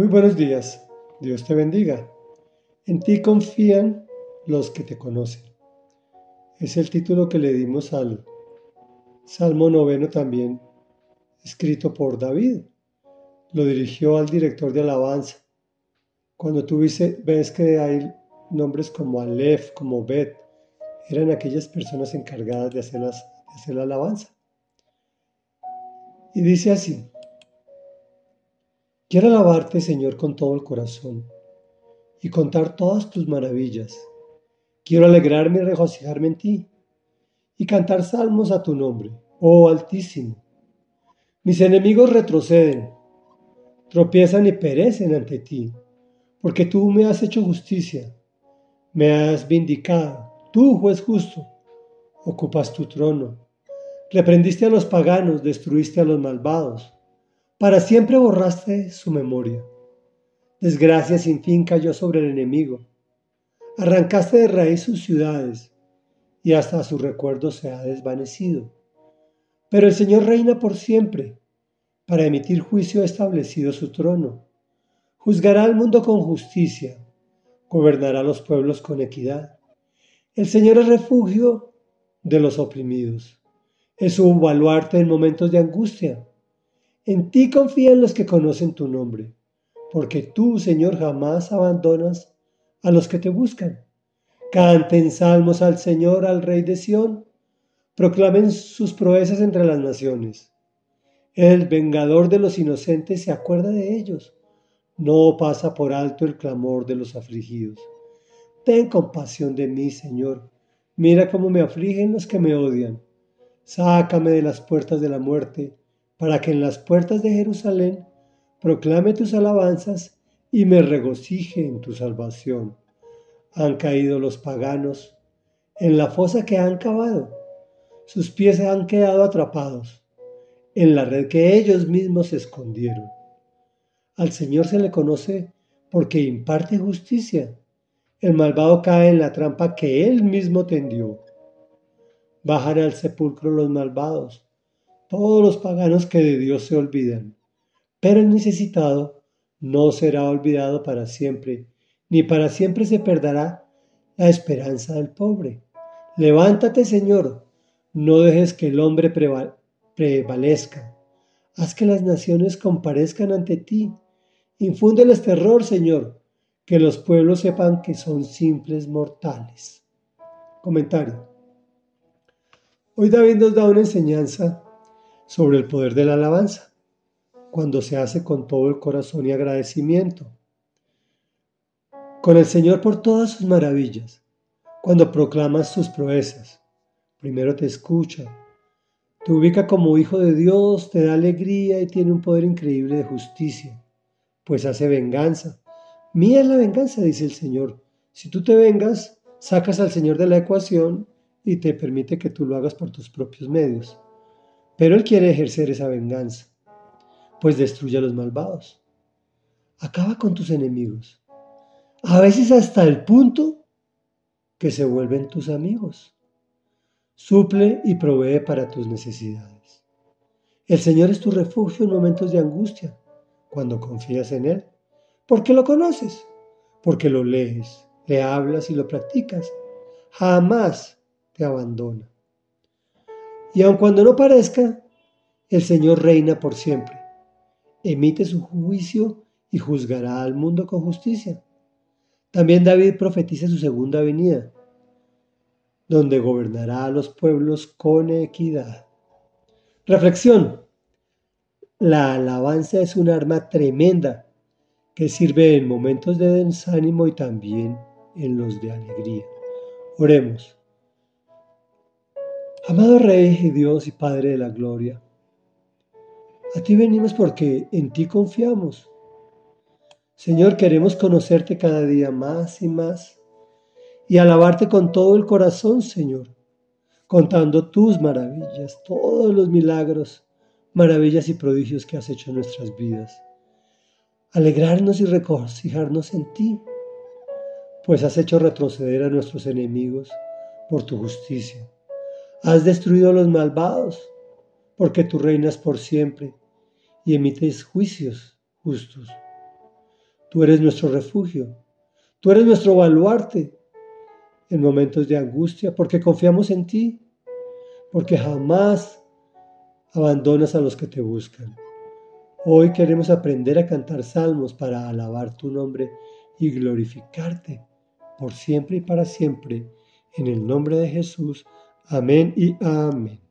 Muy buenos días, Dios te bendiga. En ti confían los que te conocen. Es el título que le dimos al Salmo noveno también, escrito por David. Lo dirigió al director de alabanza. Cuando tú ves que hay nombres como Aleph, como Bet, eran aquellas personas encargadas de hacer, de hacer la alabanza. Y dice así, Quiero alabarte, Señor, con todo el corazón y contar todas tus maravillas. Quiero alegrarme y regocijarme en ti y cantar salmos a tu nombre, oh Altísimo. Mis enemigos retroceden, tropiezan y perecen ante ti, porque tú me has hecho justicia, me has vindicado, tú, juez justo, ocupas tu trono. Reprendiste a los paganos, destruiste a los malvados para siempre borraste su memoria. Desgracia sin fin cayó sobre el enemigo. Arrancaste de raíz sus ciudades y hasta su recuerdo se ha desvanecido. Pero el Señor reina por siempre. Para emitir juicio ha establecido su trono. Juzgará al mundo con justicia. Gobernará los pueblos con equidad. El Señor es refugio de los oprimidos. Es un baluarte en momentos de angustia en ti confían los que conocen tu nombre, porque tú, Señor, jamás abandonas a los que te buscan. Canten salmos al Señor, al Rey de Sión, proclamen sus proezas entre las naciones. El vengador de los inocentes se acuerda de ellos, no pasa por alto el clamor de los afligidos. Ten compasión de mí, Señor, mira cómo me afligen los que me odian. Sácame de las puertas de la muerte para que en las puertas de Jerusalén proclame tus alabanzas y me regocije en tu salvación. Han caído los paganos en la fosa que han cavado, sus pies han quedado atrapados en la red que ellos mismos escondieron. Al Señor se le conoce porque imparte justicia. El malvado cae en la trampa que él mismo tendió. Bajan al sepulcro los malvados todos los paganos que de Dios se olvidan. Pero el necesitado no será olvidado para siempre, ni para siempre se perderá la esperanza del pobre. Levántate, Señor, no dejes que el hombre prevalezca. Haz que las naciones comparezcan ante ti. Infúndeles terror, Señor, que los pueblos sepan que son simples mortales. Comentario. Hoy David nos da una enseñanza sobre el poder de la alabanza, cuando se hace con todo el corazón y agradecimiento. Con el Señor por todas sus maravillas, cuando proclamas sus proezas. Primero te escucha, te ubica como hijo de Dios, te da alegría y tiene un poder increíble de justicia, pues hace venganza. Mía es la venganza, dice el Señor. Si tú te vengas, sacas al Señor de la ecuación y te permite que tú lo hagas por tus propios medios. Pero Él quiere ejercer esa venganza, pues destruye a los malvados. Acaba con tus enemigos, a veces hasta el punto que se vuelven tus amigos. Suple y provee para tus necesidades. El Señor es tu refugio en momentos de angustia, cuando confías en Él, porque lo conoces, porque lo lees, le hablas y lo practicas. Jamás te abandona. Y aun cuando no parezca, el Señor reina por siempre. Emite su juicio y juzgará al mundo con justicia. También David profetiza su segunda venida, donde gobernará a los pueblos con equidad. Reflexión. La alabanza es un arma tremenda que sirve en momentos de desánimo y también en los de alegría. Oremos. Amado Rey y Dios y Padre de la Gloria, a ti venimos porque en ti confiamos. Señor, queremos conocerte cada día más y más y alabarte con todo el corazón, Señor, contando tus maravillas, todos los milagros, maravillas y prodigios que has hecho en nuestras vidas. Alegrarnos y regocijarnos en ti, pues has hecho retroceder a nuestros enemigos por tu justicia Has destruido a los malvados, porque tú reinas por siempre y emites juicios justos. Tú eres nuestro refugio. Tú eres nuestro baluarte en momentos de angustia, porque confiamos en ti, porque jamás abandonas a los que te buscan. Hoy queremos aprender a cantar salmos para alabar tu nombre y glorificarte por siempre y para siempre. En el nombre de Jesús. Amén y amén.